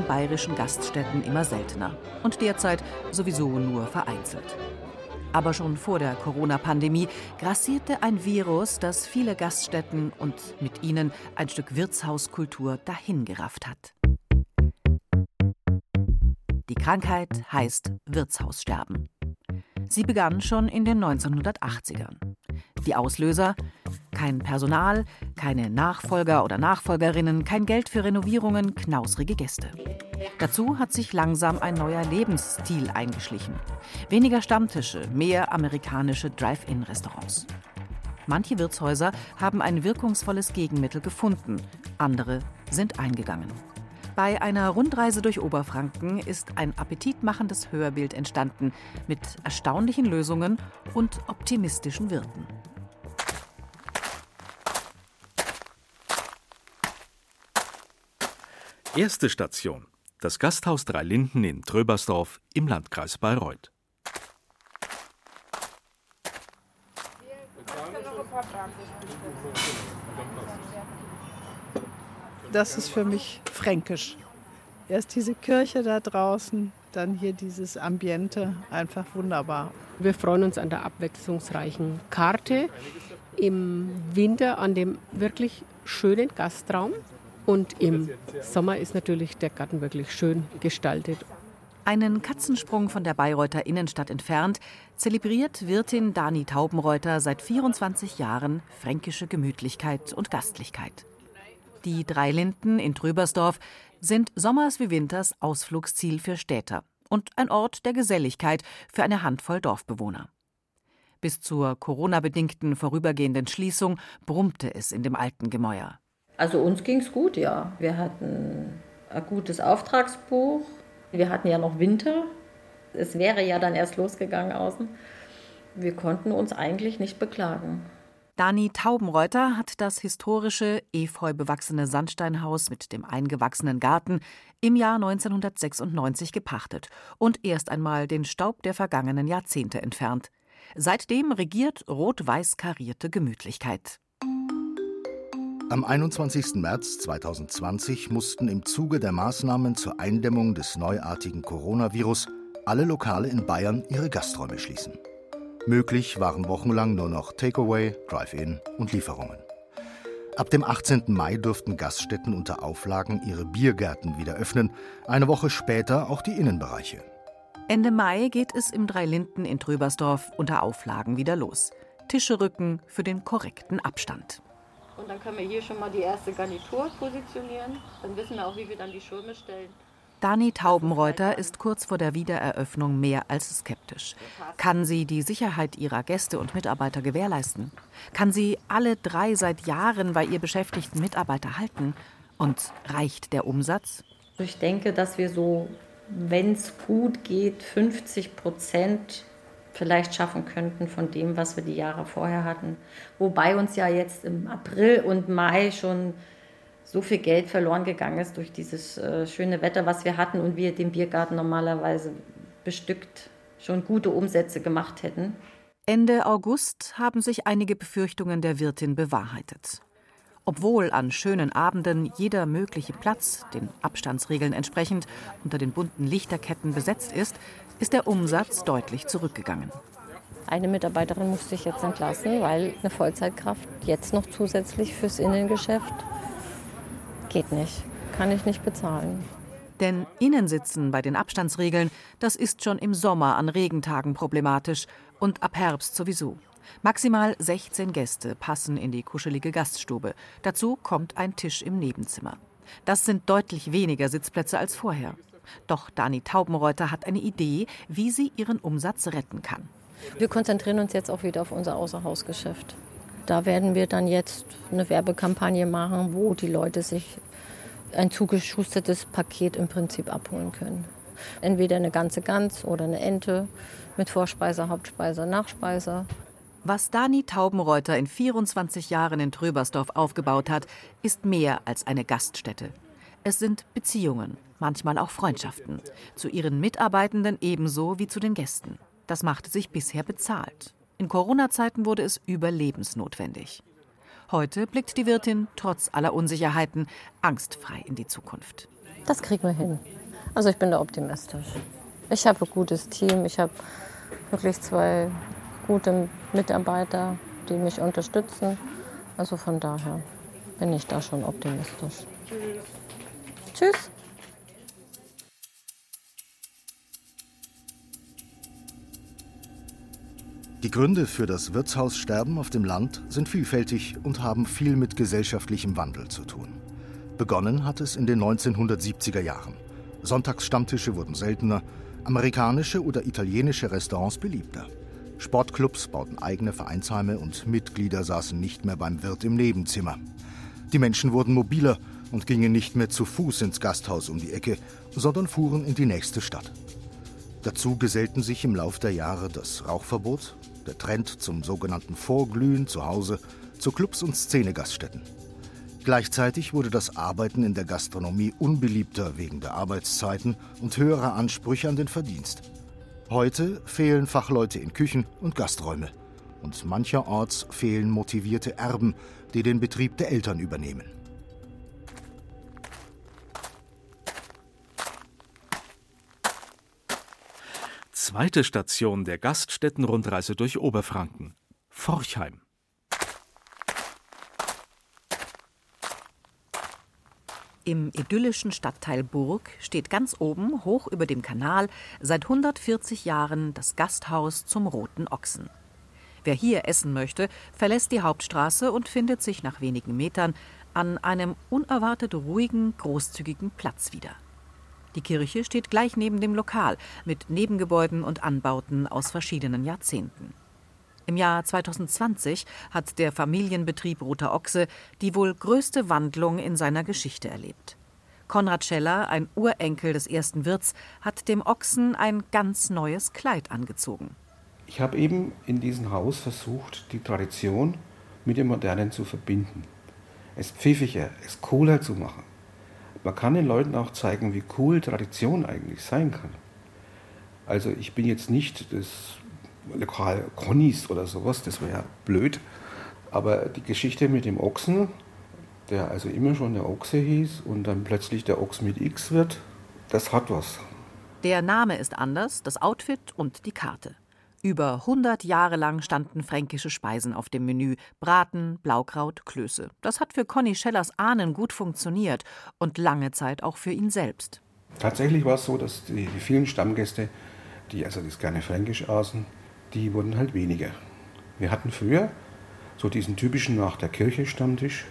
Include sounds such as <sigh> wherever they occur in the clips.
In bayerischen Gaststätten immer seltener und derzeit sowieso nur vereinzelt. Aber schon vor der Corona-Pandemie grassierte ein Virus, das viele Gaststätten und mit ihnen ein Stück Wirtshauskultur dahingerafft hat. Die Krankheit heißt Wirtshaussterben. Sie begann schon in den 1980ern. Die Auslöser? Kein Personal, keine Nachfolger oder Nachfolgerinnen, kein Geld für Renovierungen, knausrige Gäste. Dazu hat sich langsam ein neuer Lebensstil eingeschlichen. Weniger Stammtische, mehr amerikanische Drive-In-Restaurants. Manche Wirtshäuser haben ein wirkungsvolles Gegenmittel gefunden, andere sind eingegangen. Bei einer Rundreise durch Oberfranken ist ein appetitmachendes Hörbild entstanden mit erstaunlichen Lösungen und optimistischen Wirten. Erste Station: das Gasthaus Drei Linden in Tröbersdorf im Landkreis Bayreuth. Das ist für mich fränkisch. Erst diese Kirche da draußen, dann hier dieses Ambiente, einfach wunderbar. Wir freuen uns an der abwechslungsreichen Karte, im Winter an dem wirklich schönen Gastraum und im Sommer ist natürlich der Garten wirklich schön gestaltet. Einen Katzensprung von der Bayreuther Innenstadt entfernt zelebriert Wirtin Dani Taubenreuter seit 24 Jahren fränkische Gemütlichkeit und Gastlichkeit. Die drei Linden in Tröbersdorf sind sommers wie winters Ausflugsziel für Städter und ein Ort der Geselligkeit für eine Handvoll Dorfbewohner. Bis zur Corona-bedingten vorübergehenden Schließung brummte es in dem alten Gemäuer. Also uns ging es gut, ja. Wir hatten ein gutes Auftragsbuch. Wir hatten ja noch Winter. Es wäre ja dann erst losgegangen außen. Wir konnten uns eigentlich nicht beklagen. Dani Taubenreuter hat das historische, efeu bewachsene Sandsteinhaus mit dem eingewachsenen Garten im Jahr 1996 gepachtet und erst einmal den Staub der vergangenen Jahrzehnte entfernt. Seitdem regiert rot-weiß karierte Gemütlichkeit. Am 21. März 2020 mussten im Zuge der Maßnahmen zur Eindämmung des neuartigen Coronavirus alle Lokale in Bayern ihre Gasträume schließen. Möglich waren wochenlang nur noch Takeaway, Drive-In und Lieferungen. Ab dem 18. Mai durften Gaststätten unter Auflagen ihre Biergärten wieder öffnen, eine Woche später auch die Innenbereiche. Ende Mai geht es im Dreilinden in Tröbersdorf unter Auflagen wieder los. Tische rücken für den korrekten Abstand. Und dann können wir hier schon mal die erste Garnitur positionieren. Dann wissen wir auch, wie wir dann die Schirme stellen. Dani Taubenreuter ist kurz vor der Wiedereröffnung mehr als skeptisch. Kann sie die Sicherheit ihrer Gäste und Mitarbeiter gewährleisten? Kann sie alle drei seit Jahren bei ihr beschäftigten Mitarbeiter halten? Und reicht der Umsatz? Ich denke, dass wir so, wenn es gut geht, 50 Prozent vielleicht schaffen könnten von dem, was wir die Jahre vorher hatten. Wobei uns ja jetzt im April und Mai schon so viel Geld verloren gegangen ist durch dieses äh, schöne Wetter, was wir hatten und wir den Biergarten normalerweise bestückt schon gute Umsätze gemacht hätten. Ende August haben sich einige Befürchtungen der Wirtin bewahrheitet. Obwohl an schönen Abenden jeder mögliche Platz, den Abstandsregeln entsprechend, unter den bunten Lichterketten besetzt ist, ist der Umsatz deutlich zurückgegangen. Eine Mitarbeiterin musste ich jetzt entlassen, weil eine Vollzeitkraft jetzt noch zusätzlich fürs Innengeschäft geht nicht. Kann ich nicht bezahlen. Denn Innensitzen bei den Abstandsregeln, das ist schon im Sommer an Regentagen problematisch und ab Herbst sowieso. Maximal 16 Gäste passen in die kuschelige Gaststube. Dazu kommt ein Tisch im Nebenzimmer. Das sind deutlich weniger Sitzplätze als vorher. Doch Dani Taubenreuter hat eine Idee, wie sie ihren Umsatz retten kann. Wir konzentrieren uns jetzt auch wieder auf unser Außerhausgeschäft. Da werden wir dann jetzt eine Werbekampagne machen, wo die Leute sich ein zugeschustertes Paket im Prinzip abholen können. Entweder eine ganze Gans oder eine Ente mit Vorspeise, Hauptspeise, Nachspeise. Was Dani Taubenreuter in 24 Jahren in Tröbersdorf aufgebaut hat, ist mehr als eine Gaststätte. Es sind Beziehungen, manchmal auch Freundschaften, zu ihren Mitarbeitenden ebenso wie zu den Gästen. Das machte sich bisher bezahlt. In Corona-Zeiten wurde es überlebensnotwendig. Heute blickt die Wirtin trotz aller Unsicherheiten angstfrei in die Zukunft. Das kriegen wir hin. Also ich bin da optimistisch. Ich habe ein gutes Team. Ich habe wirklich zwei gute Mitarbeiter, die mich unterstützen. Also von daher bin ich da schon optimistisch. Tschüss. Die Gründe für das Wirtshaussterben auf dem Land sind vielfältig und haben viel mit gesellschaftlichem Wandel zu tun. Begonnen hat es in den 1970er Jahren. Sonntagsstammtische wurden seltener, amerikanische oder italienische Restaurants beliebter. Sportclubs bauten eigene Vereinsheime und Mitglieder saßen nicht mehr beim Wirt im Nebenzimmer. Die Menschen wurden mobiler und gingen nicht mehr zu Fuß ins Gasthaus um die Ecke, sondern fuhren in die nächste Stadt. Dazu gesellten sich im Lauf der Jahre das Rauchverbot, der Trend zum sogenannten Vorglühen zu Hause, zu Clubs und Szenegaststätten. Gleichzeitig wurde das Arbeiten in der Gastronomie unbeliebter wegen der Arbeitszeiten und höherer Ansprüche an den Verdienst. Heute fehlen Fachleute in Küchen und Gasträume. Und mancherorts fehlen motivierte Erben, die den Betrieb der Eltern übernehmen. Zweite Station der Gaststättenrundreise durch Oberfranken. Forchheim. Im idyllischen Stadtteil Burg steht ganz oben, hoch über dem Kanal, seit 140 Jahren das Gasthaus zum Roten Ochsen. Wer hier essen möchte, verlässt die Hauptstraße und findet sich nach wenigen Metern an einem unerwartet ruhigen, großzügigen Platz wieder. Die Kirche steht gleich neben dem Lokal mit Nebengebäuden und Anbauten aus verschiedenen Jahrzehnten. Im Jahr 2020 hat der Familienbetrieb Roter Ochse die wohl größte Wandlung in seiner Geschichte erlebt. Konrad Scheller, ein Urenkel des ersten Wirts, hat dem Ochsen ein ganz neues Kleid angezogen. Ich habe eben in diesem Haus versucht, die Tradition mit dem Modernen zu verbinden. Es pfiffiger, es cooler zu machen. Man kann den Leuten auch zeigen, wie cool Tradition eigentlich sein kann. Also ich bin jetzt nicht das Lokal Connys oder sowas, das wäre ja blöd. Aber die Geschichte mit dem Ochsen, der also immer schon der Ochse hieß und dann plötzlich der Ochs mit X wird, das hat was. Der Name ist anders, das Outfit und die Karte. Über 100 Jahre lang standen fränkische Speisen auf dem Menü: Braten, Blaukraut, Klöße. Das hat für Conny Schellers Ahnen gut funktioniert und lange Zeit auch für ihn selbst. Tatsächlich war es so, dass die, die vielen Stammgäste, die also das gerne fränkisch aßen, die wurden halt weniger. Wir hatten früher so diesen typischen nach der Kirche Stammtisch.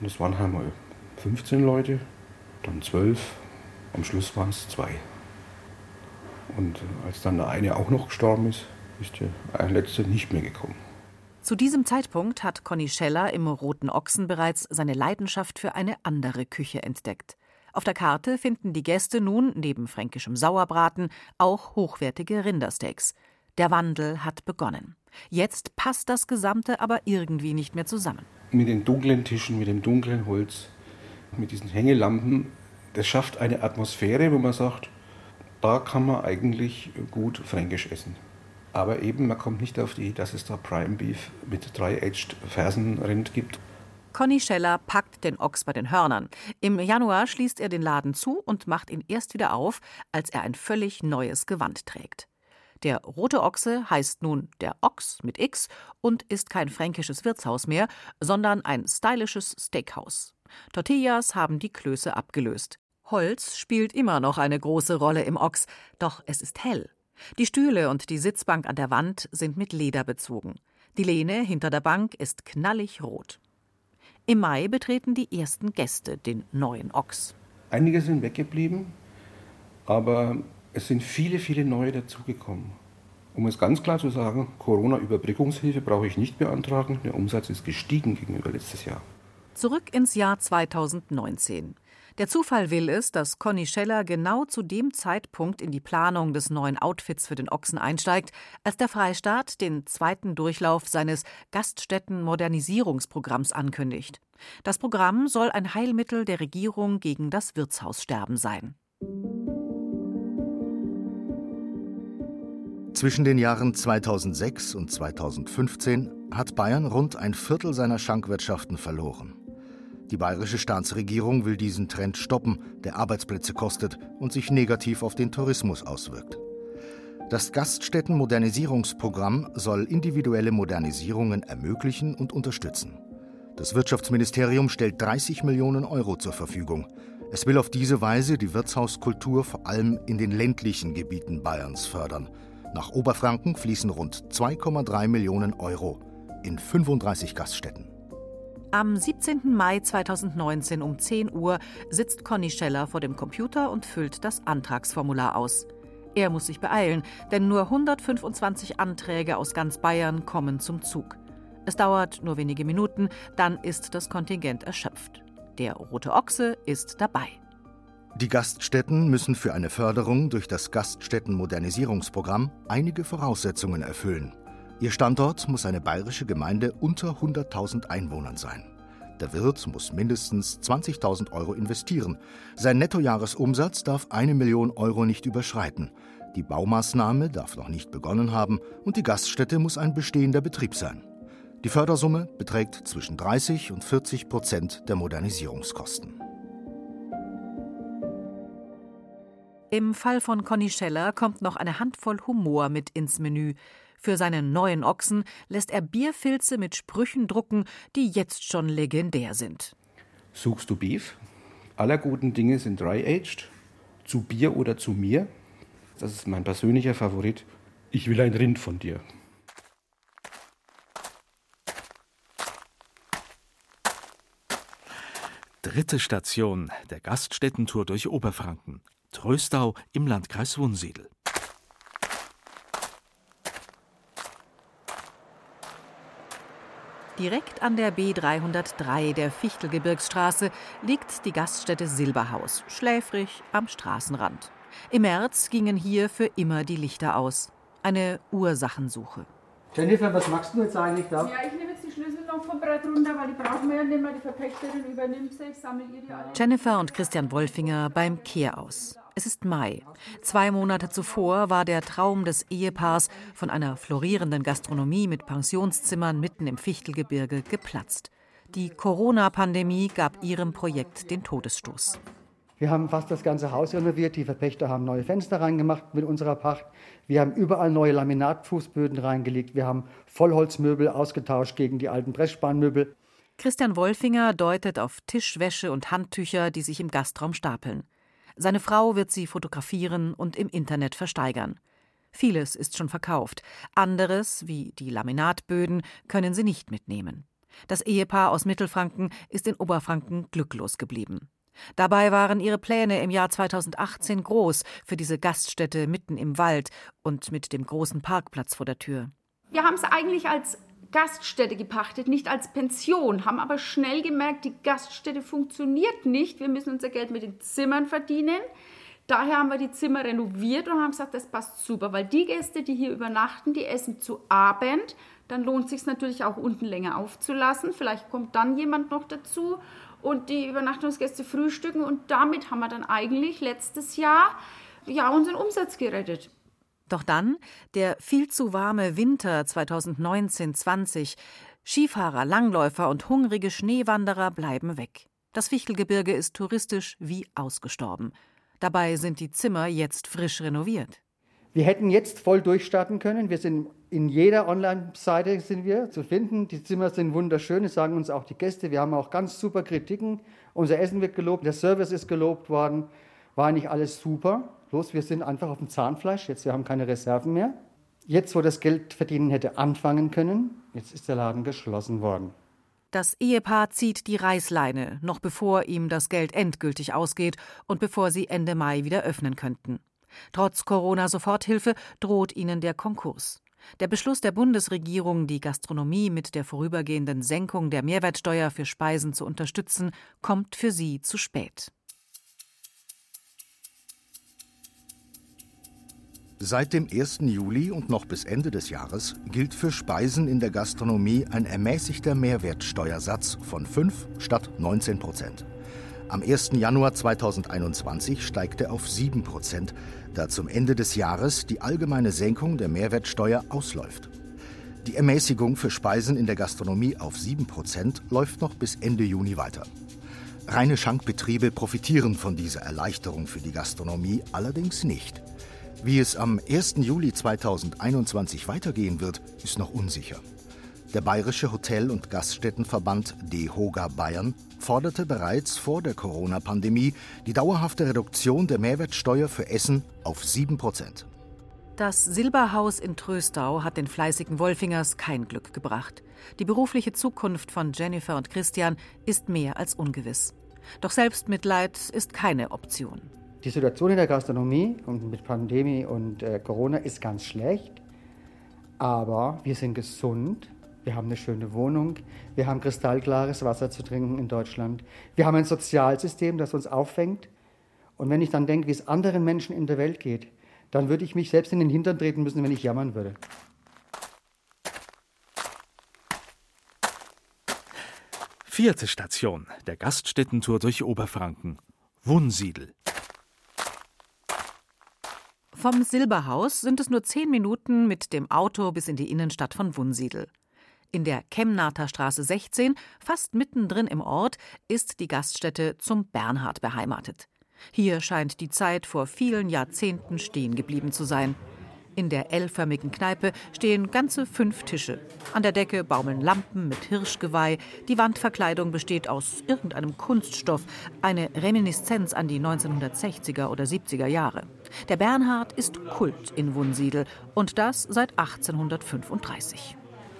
Und das waren halt mal 15 Leute, dann 12, am Schluss waren es zwei. Und als dann der eine auch noch gestorben ist, ist der letzte nicht mehr gekommen. Zu diesem Zeitpunkt hat Conny Scheller im Roten Ochsen bereits seine Leidenschaft für eine andere Küche entdeckt. Auf der Karte finden die Gäste nun neben fränkischem Sauerbraten auch hochwertige Rindersteaks. Der Wandel hat begonnen. Jetzt passt das Gesamte aber irgendwie nicht mehr zusammen. Mit den dunklen Tischen, mit dem dunklen Holz, mit diesen Hängelampen, das schafft eine Atmosphäre, wo man sagt, da kann man eigentlich gut fränkisch essen. Aber eben, man kommt nicht auf die, dass es da Prime Beef mit Dry-Aged Fersenrind gibt. Conny Scheller packt den Ochs bei den Hörnern. Im Januar schließt er den Laden zu und macht ihn erst wieder auf, als er ein völlig neues Gewand trägt. Der rote Ochse heißt nun der Ochs mit X und ist kein fränkisches Wirtshaus mehr, sondern ein stylisches Steakhouse. Tortillas haben die Klöße abgelöst. Holz spielt immer noch eine große Rolle im Ochs, doch es ist hell. Die Stühle und die Sitzbank an der Wand sind mit Leder bezogen. Die Lehne hinter der Bank ist knallig rot. Im Mai betreten die ersten Gäste den neuen Ochs. Einige sind weggeblieben, aber es sind viele, viele neue dazugekommen. Um es ganz klar zu sagen, Corona-Überbrückungshilfe brauche ich nicht beantragen. Der Umsatz ist gestiegen gegenüber letztes Jahr. Zurück ins Jahr 2019. Der Zufall will es, dass Conny Scheller genau zu dem Zeitpunkt in die Planung des neuen Outfits für den Ochsen einsteigt, als der Freistaat den zweiten Durchlauf seines Gaststätten-Modernisierungsprogramms ankündigt. Das Programm soll ein Heilmittel der Regierung gegen das Wirtshaussterben sein. Zwischen den Jahren 2006 und 2015 hat Bayern rund ein Viertel seiner Schankwirtschaften verloren. Die bayerische Staatsregierung will diesen Trend stoppen, der Arbeitsplätze kostet und sich negativ auf den Tourismus auswirkt. Das Gaststätten-Modernisierungsprogramm soll individuelle Modernisierungen ermöglichen und unterstützen. Das Wirtschaftsministerium stellt 30 Millionen Euro zur Verfügung. Es will auf diese Weise die Wirtshauskultur vor allem in den ländlichen Gebieten Bayerns fördern. Nach Oberfranken fließen rund 2,3 Millionen Euro in 35 Gaststätten. Am 17. Mai 2019 um 10 Uhr sitzt Conny Scheller vor dem Computer und füllt das Antragsformular aus. Er muss sich beeilen, denn nur 125 Anträge aus ganz Bayern kommen zum Zug. Es dauert nur wenige Minuten, dann ist das Kontingent erschöpft. Der Rote Ochse ist dabei. Die Gaststätten müssen für eine Förderung durch das Gaststätten-Modernisierungsprogramm einige Voraussetzungen erfüllen. Ihr Standort muss eine bayerische Gemeinde unter 100.000 Einwohnern sein. Der Wirt muss mindestens 20.000 Euro investieren. Sein Nettojahresumsatz darf eine Million Euro nicht überschreiten. Die Baumaßnahme darf noch nicht begonnen haben und die Gaststätte muss ein bestehender Betrieb sein. Die Fördersumme beträgt zwischen 30 und 40 Prozent der Modernisierungskosten. Im Fall von Conny Scheller kommt noch eine Handvoll Humor mit ins Menü. Für seinen neuen Ochsen lässt er Bierfilze mit Sprüchen drucken, die jetzt schon legendär sind. Suchst du Beef? Aller guten Dinge sind dry-aged. Zu Bier oder zu mir? Das ist mein persönlicher Favorit. Ich will ein Rind von dir. Dritte Station der Gaststättentour durch Oberfranken. Tröstau im Landkreis Wunsiedel. Direkt an der B303 der Fichtelgebirgsstraße liegt die Gaststätte Silberhaus, schläfrig am Straßenrand. Im März gingen hier für immer die Lichter aus. Eine Ursachensuche. Jennifer, was machst du jetzt eigentlich da? Ja, ich nehme jetzt die Schlüssel noch vom Brett runter, weil die brauchen wir ja nicht mehr. Die Verpächterin übernimmt sie. Ich sammle ihr die alle. Jennifer und Christian Wolfinger beim Kehraus. Es ist Mai. Zwei Monate zuvor war der Traum des Ehepaars von einer florierenden Gastronomie mit Pensionszimmern mitten im Fichtelgebirge geplatzt. Die Corona-Pandemie gab ihrem Projekt den Todesstoß. Wir haben fast das ganze Haus renoviert. Die Verpächter haben neue Fenster reingemacht mit unserer Pacht. Wir haben überall neue Laminatfußböden reingelegt. Wir haben Vollholzmöbel ausgetauscht gegen die alten Pressspanmöbel. Christian Wolfinger deutet auf Tischwäsche und Handtücher, die sich im Gastraum stapeln. Seine Frau wird sie fotografieren und im Internet versteigern. Vieles ist schon verkauft, anderes, wie die Laminatböden, können sie nicht mitnehmen. Das Ehepaar aus Mittelfranken ist in Oberfranken glücklos geblieben. Dabei waren ihre Pläne im Jahr 2018 groß für diese Gaststätte mitten im Wald und mit dem großen Parkplatz vor der Tür. Wir haben es eigentlich als Gaststätte gepachtet, nicht als Pension, haben aber schnell gemerkt, die Gaststätte funktioniert nicht. Wir müssen unser Geld mit den Zimmern verdienen. Daher haben wir die Zimmer renoviert und haben gesagt, das passt super, weil die Gäste, die hier übernachten, die essen zu Abend. Dann lohnt sich natürlich auch unten länger aufzulassen. Vielleicht kommt dann jemand noch dazu und die Übernachtungsgäste frühstücken und damit haben wir dann eigentlich letztes Jahr ja unseren Umsatz gerettet. Doch dann der viel zu warme Winter 2019-20. Skifahrer, Langläufer und hungrige Schneewanderer bleiben weg. Das Fichtelgebirge ist touristisch wie ausgestorben. Dabei sind die Zimmer jetzt frisch renoviert. Wir hätten jetzt voll durchstarten können. Wir sind in jeder Online-Seite sind wir zu finden. Die Zimmer sind wunderschön, das sagen uns auch die Gäste. Wir haben auch ganz super Kritiken. Unser Essen wird gelobt, der Service ist gelobt worden. War nicht alles super. Bloß wir sind einfach auf dem Zahnfleisch. Jetzt wir haben keine Reserven mehr. Jetzt, wo das Geld verdienen hätte anfangen können, jetzt ist der Laden geschlossen worden. Das Ehepaar zieht die Reißleine, noch bevor ihm das Geld endgültig ausgeht und bevor sie Ende Mai wieder öffnen könnten. Trotz Corona-Soforthilfe droht ihnen der Konkurs. Der Beschluss der Bundesregierung, die Gastronomie mit der vorübergehenden Senkung der Mehrwertsteuer für Speisen zu unterstützen, kommt für sie zu spät. Seit dem 1. Juli und noch bis Ende des Jahres gilt für Speisen in der Gastronomie ein ermäßigter Mehrwertsteuersatz von 5 statt 19 Prozent. Am 1. Januar 2021 steigt er auf 7 Prozent, da zum Ende des Jahres die allgemeine Senkung der Mehrwertsteuer ausläuft. Die Ermäßigung für Speisen in der Gastronomie auf 7 Prozent läuft noch bis Ende Juni weiter. Reine Schankbetriebe profitieren von dieser Erleichterung für die Gastronomie allerdings nicht. Wie es am 1. Juli 2021 weitergehen wird, ist noch unsicher. Der Bayerische Hotel- und Gaststättenverband DEHOGA Bayern forderte bereits vor der Corona-Pandemie die dauerhafte Reduktion der Mehrwertsteuer für Essen auf 7 Prozent. Das Silberhaus in Tröstau hat den fleißigen Wolfingers kein Glück gebracht. Die berufliche Zukunft von Jennifer und Christian ist mehr als ungewiss. Doch Selbstmitleid ist keine Option. Die Situation in der Gastronomie und mit Pandemie und äh, Corona ist ganz schlecht. Aber wir sind gesund. Wir haben eine schöne Wohnung. Wir haben kristallklares Wasser zu trinken in Deutschland. Wir haben ein Sozialsystem, das uns auffängt. Und wenn ich dann denke, wie es anderen Menschen in der Welt geht, dann würde ich mich selbst in den Hintern treten müssen, wenn ich jammern würde. Vierte Station der Gaststättentour durch Oberfranken. Wunsiedel. Vom Silberhaus sind es nur zehn Minuten mit dem Auto bis in die Innenstadt von Wunsiedel. In der Chemnater Straße 16, fast mittendrin im Ort, ist die Gaststätte zum Bernhard beheimatet. Hier scheint die Zeit vor vielen Jahrzehnten stehen geblieben zu sein. In der L-förmigen Kneipe stehen ganze fünf Tische. An der Decke baumeln Lampen mit Hirschgeweih. Die Wandverkleidung besteht aus irgendeinem Kunststoff, eine Reminiszenz an die 1960er oder 70er Jahre. Der Bernhard ist Kult in Wunsiedel und das seit 1835.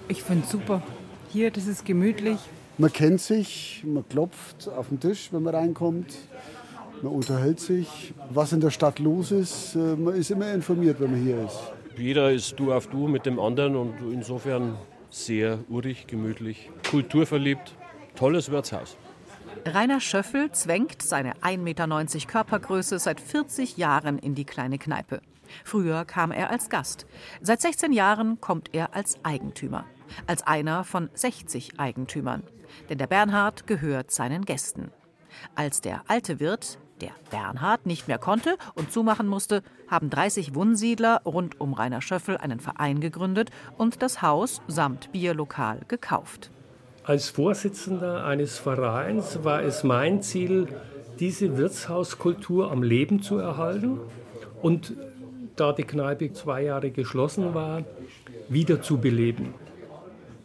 Ich finde es super. Hier, das ist gemütlich. Man kennt sich, man klopft auf den Tisch, wenn man reinkommt. Man unterhält sich, was in der Stadt los ist. Äh, man ist immer informiert, wenn man hier ist. Jeder ist du auf du mit dem anderen und insofern sehr urig, gemütlich, kulturverliebt. Tolles Wirtshaus. Rainer Schöffel zwängt seine 1,90 Meter Körpergröße seit 40 Jahren in die kleine Kneipe. Früher kam er als Gast. Seit 16 Jahren kommt er als Eigentümer. Als einer von 60 Eigentümern. Denn der Bernhard gehört seinen Gästen. Als der alte Wirt der Bernhard nicht mehr konnte und zumachen musste, haben 30 Wunsiedler rund um Rainer Schöffel einen Verein gegründet und das Haus samt Bierlokal gekauft. Als Vorsitzender eines Vereins war es mein Ziel, diese Wirtshauskultur am Leben zu erhalten und da die Kneipe zwei Jahre geschlossen war, wieder zu beleben.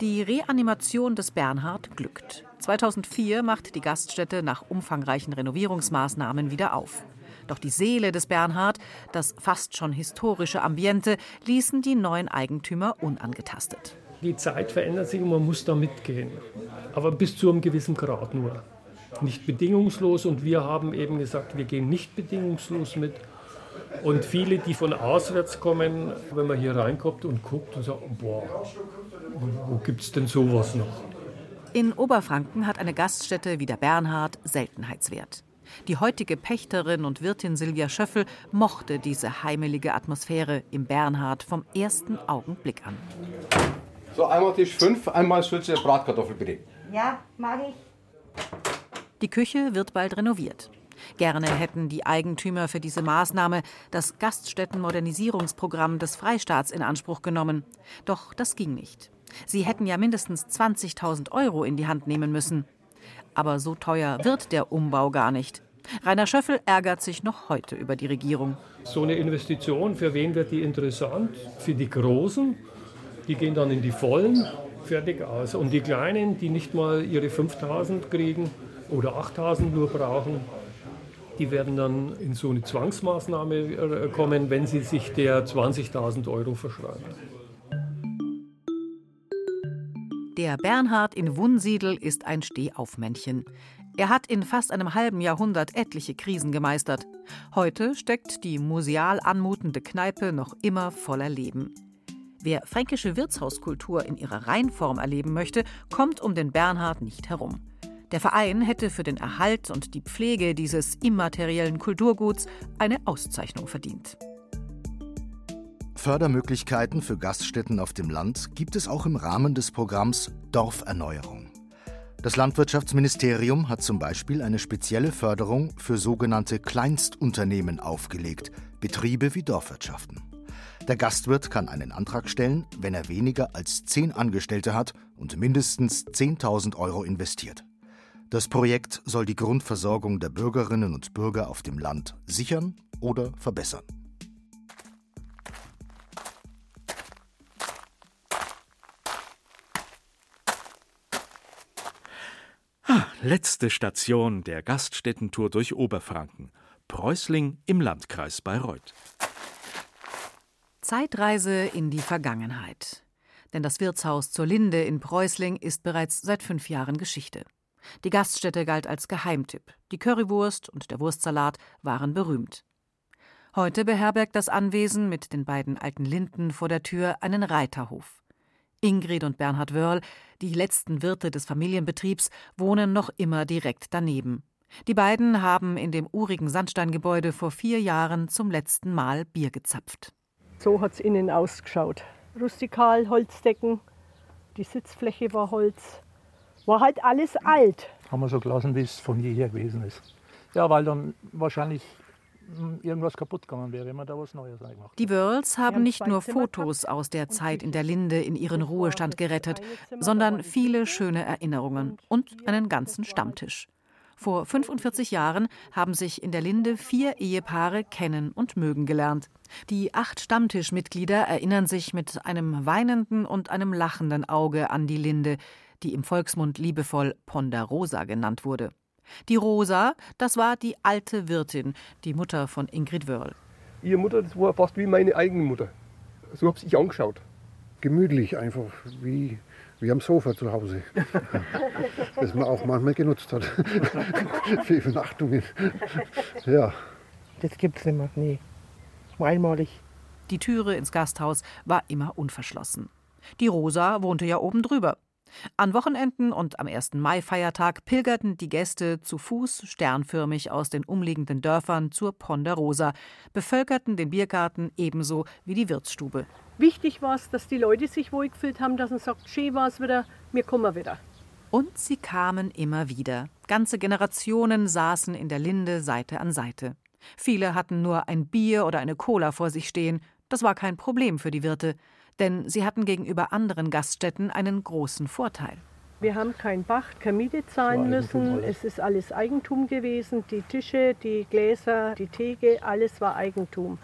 Die Reanimation des Bernhard glückt. 2004 macht die Gaststätte nach umfangreichen Renovierungsmaßnahmen wieder auf. Doch die Seele des Bernhard, das fast schon historische Ambiente, ließen die neuen Eigentümer unangetastet. Die Zeit verändert sich und man muss da mitgehen. Aber bis zu einem gewissen Grad nur. Nicht bedingungslos und wir haben eben gesagt, wir gehen nicht bedingungslos mit. Und viele, die von auswärts kommen, wenn man hier reinkommt und guckt und sagt, boah, wo gibt es denn sowas noch? In Oberfranken hat eine Gaststätte wie der Bernhard Seltenheitswert. Die heutige Pächterin und Wirtin Silvia Schöffel mochte diese heimelige Atmosphäre im Bernhard vom ersten Augenblick an. So, einmal Tisch 5, einmal Schürze Bratkartoffel bitte. Ja, mag ich. Die Küche wird bald renoviert. Gerne hätten die Eigentümer für diese Maßnahme das Gaststättenmodernisierungsprogramm des Freistaats in Anspruch genommen. Doch das ging nicht. Sie hätten ja mindestens 20.000 Euro in die Hand nehmen müssen. Aber so teuer wird der Umbau gar nicht. Rainer Schöffel ärgert sich noch heute über die Regierung. So eine Investition, für wen wird die interessant? Für die Großen, die gehen dann in die Vollen, fertig aus. Und die Kleinen, die nicht mal ihre 5.000 kriegen oder 8.000 nur brauchen, die werden dann in so eine Zwangsmaßnahme äh, kommen, wenn sie sich der 20.000 Euro verschreiben. Der Bernhard in Wunsiedel ist ein Stehaufmännchen. Er hat in fast einem halben Jahrhundert etliche Krisen gemeistert. Heute steckt die museal anmutende Kneipe noch immer voller Leben. Wer fränkische Wirtshauskultur in ihrer Reinform erleben möchte, kommt um den Bernhard nicht herum. Der Verein hätte für den Erhalt und die Pflege dieses immateriellen Kulturguts eine Auszeichnung verdient. Fördermöglichkeiten für Gaststätten auf dem Land gibt es auch im Rahmen des Programms Dorferneuerung. Das Landwirtschaftsministerium hat zum Beispiel eine spezielle Förderung für sogenannte Kleinstunternehmen aufgelegt, Betriebe wie Dorfwirtschaften. Der Gastwirt kann einen Antrag stellen, wenn er weniger als zehn Angestellte hat und mindestens 10.000 Euro investiert. Das Projekt soll die Grundversorgung der Bürgerinnen und Bürger auf dem Land sichern oder verbessern. Letzte Station der Gaststättentour durch Oberfranken. Preußling im Landkreis Bayreuth. Zeitreise in die Vergangenheit. Denn das Wirtshaus zur Linde in Preußling ist bereits seit fünf Jahren Geschichte. Die Gaststätte galt als Geheimtipp. Die Currywurst und der Wurstsalat waren berühmt. Heute beherbergt das Anwesen mit den beiden alten Linden vor der Tür einen Reiterhof. Ingrid und Bernhard Wörl, die letzten Wirte des Familienbetriebs, wohnen noch immer direkt daneben. Die beiden haben in dem urigen Sandsteingebäude vor vier Jahren zum letzten Mal Bier gezapft. So hat es innen ausgeschaut. Rustikal, Holzdecken, die Sitzfläche war Holz. War halt alles alt. Haben wir so gelassen, wie es von jeher gewesen ist. Ja, weil dann wahrscheinlich irgendwas kaputt gegangen wäre, wenn man da was Neues gemacht Die Wörls haben nicht nur Fotos aus der Zeit in der Linde in ihren Ruhestand gerettet, sondern viele schöne Erinnerungen und einen ganzen Stammtisch. Vor 45 Jahren haben sich in der Linde vier Ehepaare kennen und mögen gelernt. Die acht Stammtischmitglieder erinnern sich mit einem weinenden und einem lachenden Auge an die Linde, die im Volksmund liebevoll Ponderosa genannt wurde. Die Rosa, das war die alte Wirtin, die Mutter von Ingrid Wörl. Ihre Mutter, das war fast wie meine eigene Mutter. So habe ich angeschaut. Gemütlich einfach, wie, wie am Sofa zu Hause. <laughs> das man auch manchmal genutzt hat. <laughs> Für Übernachtungen. Ja. Das gibt es nicht mehr, nee. Einmalig. Die Türe ins Gasthaus war immer unverschlossen. Die Rosa wohnte ja oben drüber. An Wochenenden und am 1. Mai-Feiertag pilgerten die Gäste zu Fuß sternförmig aus den umliegenden Dörfern zur Ponderosa, bevölkerten den Biergarten ebenso wie die Wirtsstube. Wichtig war es, dass die Leute sich wohlgefühlt haben, dass man sagt, schön war es wieder, wir kommen wieder. Und sie kamen immer wieder. Ganze Generationen saßen in der Linde Seite an Seite. Viele hatten nur ein Bier oder eine Cola vor sich stehen. Das war kein Problem für die Wirte denn sie hatten gegenüber anderen Gaststätten einen großen Vorteil. Wir haben kein Pacht, keine Miete zahlen müssen. Es ist alles Eigentum gewesen. Die Tische, die Gläser, die Theke, alles war Eigentum.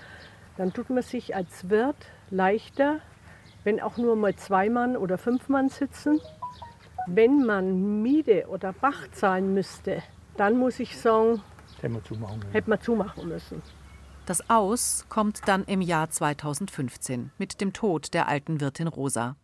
Dann tut man sich als Wirt leichter, wenn auch nur mal zwei Mann oder fünf Mann sitzen. Wenn man Miete oder Pacht zahlen müsste, dann muss ich sagen, hätte man zumachen müssen. Hätte man zumachen müssen. Das Aus kommt dann im Jahr 2015 mit dem Tod der alten Wirtin Rosa.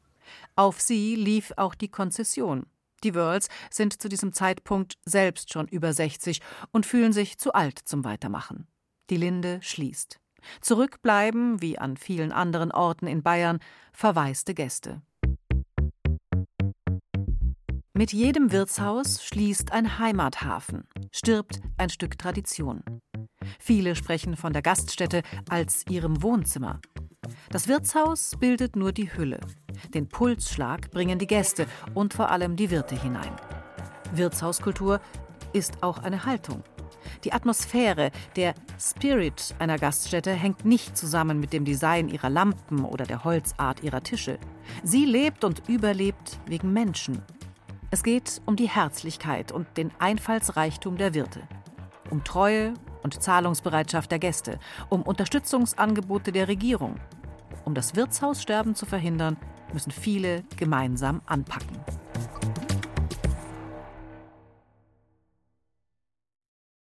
Auf sie lief auch die Konzession. Die Wörls sind zu diesem Zeitpunkt selbst schon über 60 und fühlen sich zu alt zum Weitermachen. Die Linde schließt. Zurückbleiben, wie an vielen anderen Orten in Bayern, verwaiste Gäste. Mit jedem Wirtshaus schließt ein Heimathafen, stirbt ein Stück Tradition. Viele sprechen von der Gaststätte als ihrem Wohnzimmer. Das Wirtshaus bildet nur die Hülle. Den Pulsschlag bringen die Gäste und vor allem die Wirte hinein. Wirtshauskultur ist auch eine Haltung. Die Atmosphäre, der Spirit einer Gaststätte hängt nicht zusammen mit dem Design ihrer Lampen oder der Holzart ihrer Tische. Sie lebt und überlebt wegen Menschen. Es geht um die Herzlichkeit und den Einfallsreichtum der Wirte, um Treue und Zahlungsbereitschaft der Gäste, um Unterstützungsangebote der Regierung. Um das Wirtshaussterben zu verhindern, müssen viele gemeinsam anpacken.